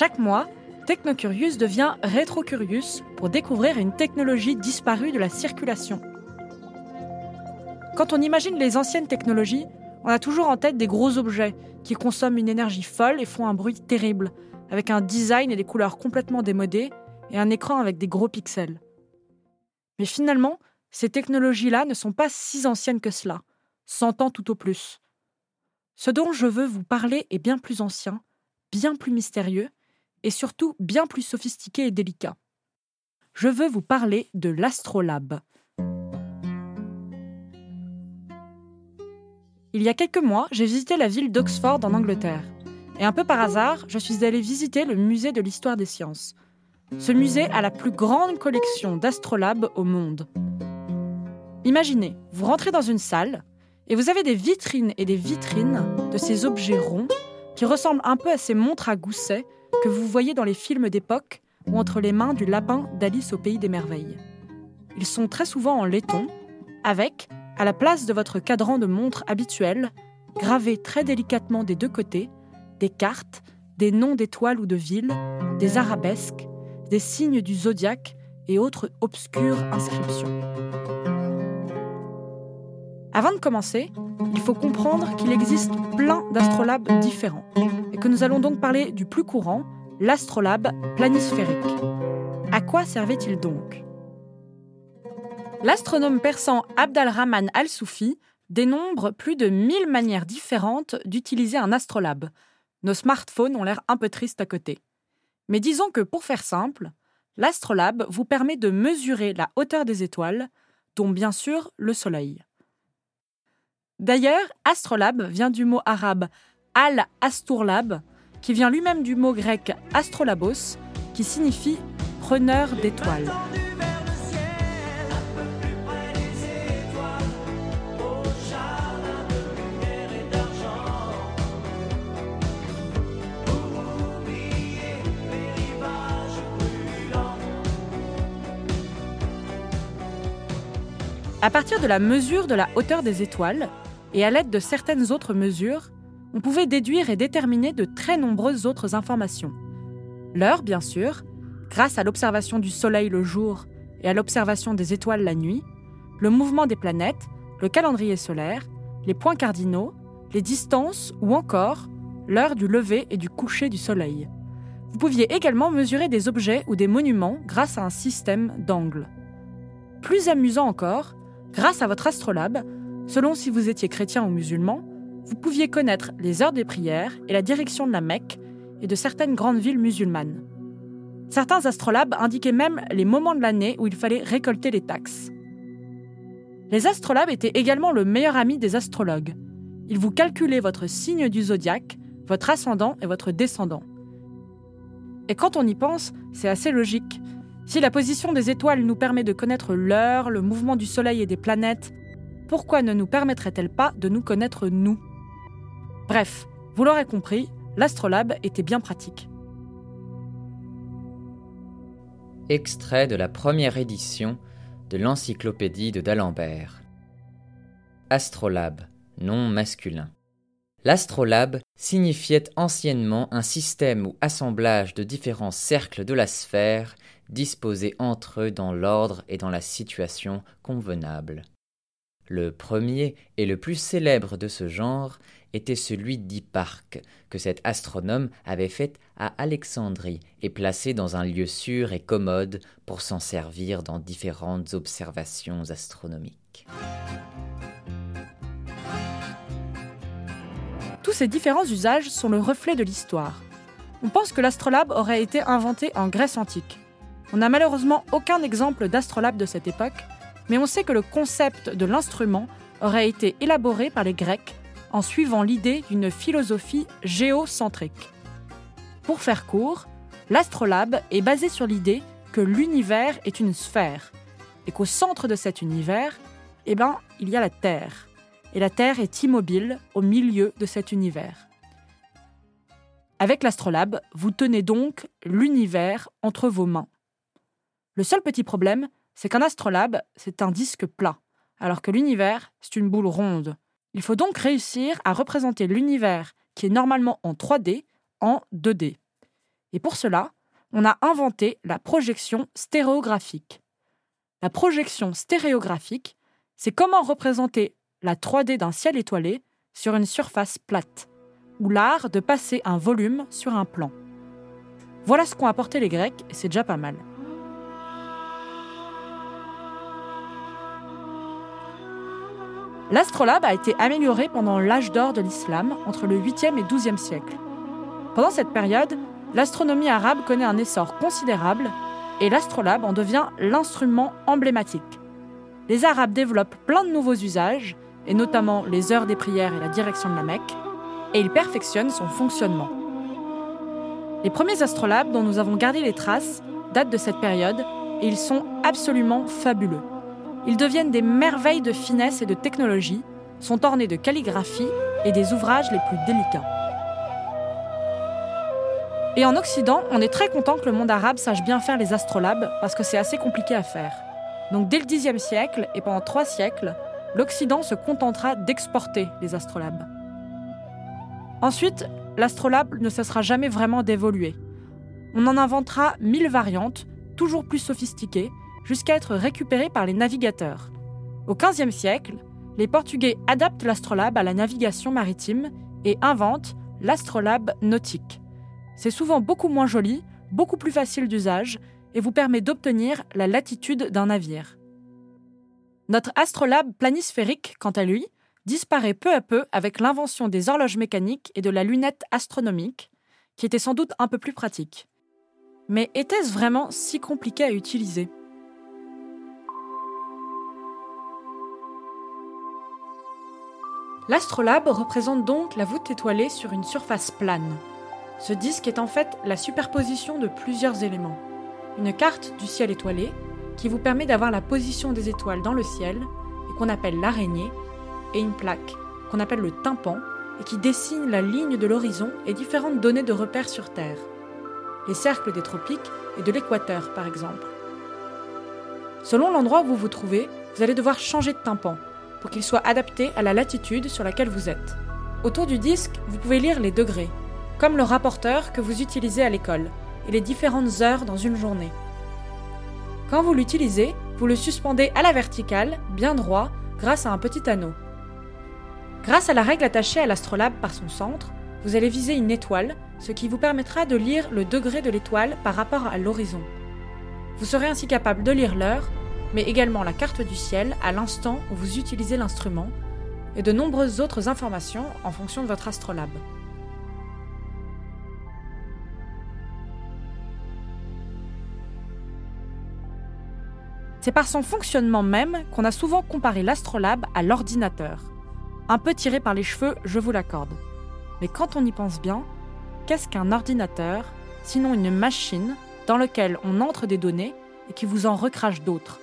Chaque mois, Technocurious devient Retrocurious pour découvrir une technologie disparue de la circulation. Quand on imagine les anciennes technologies, on a toujours en tête des gros objets qui consomment une énergie folle et font un bruit terrible, avec un design et des couleurs complètement démodées et un écran avec des gros pixels. Mais finalement, ces technologies-là ne sont pas si anciennes que cela, 100 ans tout au plus. Ce dont je veux vous parler est bien plus ancien, bien plus mystérieux, et surtout bien plus sophistiqué et délicat. Je veux vous parler de l'Astrolabe. Il y a quelques mois, j'ai visité la ville d'Oxford en Angleterre. Et un peu par hasard, je suis allée visiter le musée de l'histoire des sciences. Ce musée a la plus grande collection d'astrolabes au monde. Imaginez, vous rentrez dans une salle et vous avez des vitrines et des vitrines de ces objets ronds qui ressemblent un peu à ces montres à gousset que vous voyez dans les films d'époque ou entre les mains du lapin d'Alice au pays des merveilles. Ils sont très souvent en laiton, avec, à la place de votre cadran de montre habituel, gravés très délicatement des deux côtés, des cartes, des noms d'étoiles ou de villes, des arabesques, des signes du zodiaque et autres obscures inscriptions. Avant de commencer, il faut comprendre qu'il existe plein d'astrolabes différents et que nous allons donc parler du plus courant, l'astrolabe planisphérique. À quoi servait-il donc? L'astronome persan Abd al-Rahman al-Soufi dénombre plus de 1000 manières différentes d'utiliser un astrolabe. Nos smartphones ont l'air un peu tristes à côté. Mais disons que pour faire simple, l'astrolabe vous permet de mesurer la hauteur des étoiles, dont bien sûr le Soleil. D'ailleurs, astrolabe vient du mot arabe al-asturlab, qui vient lui-même du mot grec astrolabos, qui signifie preneur d'étoiles. À partir de la mesure de la hauteur des étoiles, et à l'aide de certaines autres mesures, on pouvait déduire et déterminer de très nombreuses autres informations. L'heure, bien sûr, grâce à l'observation du Soleil le jour et à l'observation des étoiles la nuit, le mouvement des planètes, le calendrier solaire, les points cardinaux, les distances ou encore l'heure du lever et du coucher du Soleil. Vous pouviez également mesurer des objets ou des monuments grâce à un système d'angles. Plus amusant encore, Grâce à votre astrolabe, selon si vous étiez chrétien ou musulman, vous pouviez connaître les heures des prières et la direction de la Mecque et de certaines grandes villes musulmanes. Certains astrolabes indiquaient même les moments de l'année où il fallait récolter les taxes. Les astrolabes étaient également le meilleur ami des astrologues. Ils vous calculaient votre signe du zodiaque, votre ascendant et votre descendant. Et quand on y pense, c'est assez logique. Si la position des étoiles nous permet de connaître l'heure, le mouvement du Soleil et des planètes, pourquoi ne nous permettrait-elle pas de nous connaître nous? Bref, vous l'aurez compris, l'astrolabe était bien pratique. Extrait de la première édition de l'encyclopédie de d'Alembert. Astrolabe, nom masculin. L'astrolabe signifiait anciennement un système ou assemblage de différents cercles de la sphère disposés entre eux dans l'ordre et dans la situation convenable. Le premier et le plus célèbre de ce genre était celui d'Hipparque, que cet astronome avait fait à Alexandrie et placé dans un lieu sûr et commode pour s'en servir dans différentes observations astronomiques. Tous ces différents usages sont le reflet de l'histoire. On pense que l'astrolabe aurait été inventé en Grèce antique. On n'a malheureusement aucun exemple d'astrolabe de cette époque, mais on sait que le concept de l'instrument aurait été élaboré par les Grecs en suivant l'idée d'une philosophie géocentrique. Pour faire court, l'astrolabe est basé sur l'idée que l'univers est une sphère et qu'au centre de cet univers, eh ben, il y a la Terre. Et la Terre est immobile au milieu de cet univers. Avec l'astrolabe, vous tenez donc l'univers entre vos mains. Le seul petit problème, c'est qu'un astrolabe, c'est un disque plat, alors que l'univers, c'est une boule ronde. Il faut donc réussir à représenter l'univers, qui est normalement en 3D, en 2D. Et pour cela, on a inventé la projection stéréographique. La projection stéréographique, c'est comment représenter la 3D d'un ciel étoilé sur une surface plate, ou l'art de passer un volume sur un plan. Voilà ce qu'ont apporté les Grecs, et c'est déjà pas mal. L'astrolabe a été amélioré pendant l'âge d'or de l'islam, entre le 8e et 12e siècle. Pendant cette période, l'astronomie arabe connaît un essor considérable et l'astrolabe en devient l'instrument emblématique. Les Arabes développent plein de nouveaux usages, et notamment les heures des prières et la direction de la Mecque, et ils perfectionnent son fonctionnement. Les premiers astrolabes dont nous avons gardé les traces datent de cette période et ils sont absolument fabuleux. Ils deviennent des merveilles de finesse et de technologie, sont ornés de calligraphie et des ouvrages les plus délicats. Et en Occident, on est très content que le monde arabe sache bien faire les astrolabes parce que c'est assez compliqué à faire. Donc dès le Xe siècle et pendant trois siècles, l'Occident se contentera d'exporter les astrolabes. Ensuite, l'astrolabe ne cessera jamais vraiment d'évoluer. On en inventera mille variantes, toujours plus sophistiquées, jusqu'à être récupéré par les navigateurs. Au XVe siècle, les Portugais adaptent l'astrolabe à la navigation maritime et inventent l'astrolabe nautique. C'est souvent beaucoup moins joli, beaucoup plus facile d'usage et vous permet d'obtenir la latitude d'un navire. Notre astrolabe planisphérique, quant à lui, disparaît peu à peu avec l'invention des horloges mécaniques et de la lunette astronomique, qui était sans doute un peu plus pratique. Mais était-ce vraiment si compliqué à utiliser? L'astrolabe représente donc la voûte étoilée sur une surface plane. Ce disque est en fait la superposition de plusieurs éléments. Une carte du ciel étoilé, qui vous permet d'avoir la position des étoiles dans le ciel, et qu'on appelle l'araignée, et une plaque, qu'on appelle le tympan, et qui dessine la ligne de l'horizon et différentes données de repères sur Terre. Les cercles des tropiques et de l'équateur, par exemple. Selon l'endroit où vous vous trouvez, vous allez devoir changer de tympan pour qu'il soit adapté à la latitude sur laquelle vous êtes. Autour du disque, vous pouvez lire les degrés, comme le rapporteur que vous utilisez à l'école, et les différentes heures dans une journée. Quand vous l'utilisez, vous le suspendez à la verticale, bien droit, grâce à un petit anneau. Grâce à la règle attachée à l'astrolabe par son centre, vous allez viser une étoile, ce qui vous permettra de lire le degré de l'étoile par rapport à l'horizon. Vous serez ainsi capable de lire l'heure, mais également la carte du ciel à l'instant où vous utilisez l'instrument, et de nombreuses autres informations en fonction de votre astrolabe. C'est par son fonctionnement même qu'on a souvent comparé l'astrolabe à l'ordinateur. Un peu tiré par les cheveux, je vous l'accorde. Mais quand on y pense bien, qu'est-ce qu'un ordinateur, sinon une machine dans laquelle on entre des données et qui vous en recrache d'autres?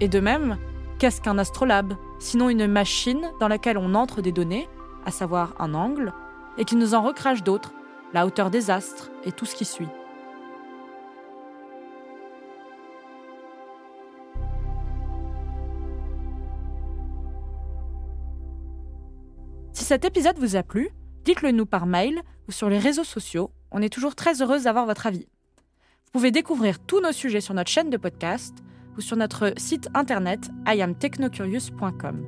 Et de même, qu'est-ce qu'un astrolabe Sinon une machine dans laquelle on entre des données, à savoir un angle, et qui nous en recrache d'autres, la hauteur des astres et tout ce qui suit. Si cet épisode vous a plu, dites-le nous par mail ou sur les réseaux sociaux. On est toujours très heureuse d'avoir votre avis. Vous pouvez découvrir tous nos sujets sur notre chaîne de podcast ou sur notre site internet iamtechnocurious.com.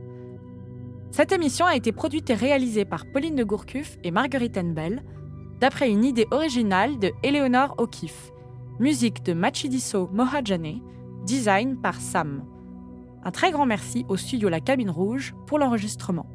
Cette émission a été produite et réalisée par Pauline de Gourcuff et Marguerite Enbel, d'après une idée originale de Eleonore O'Keeffe. Musique de Machidiso Mohajane, design par Sam. Un très grand merci au studio La Cabine Rouge pour l'enregistrement.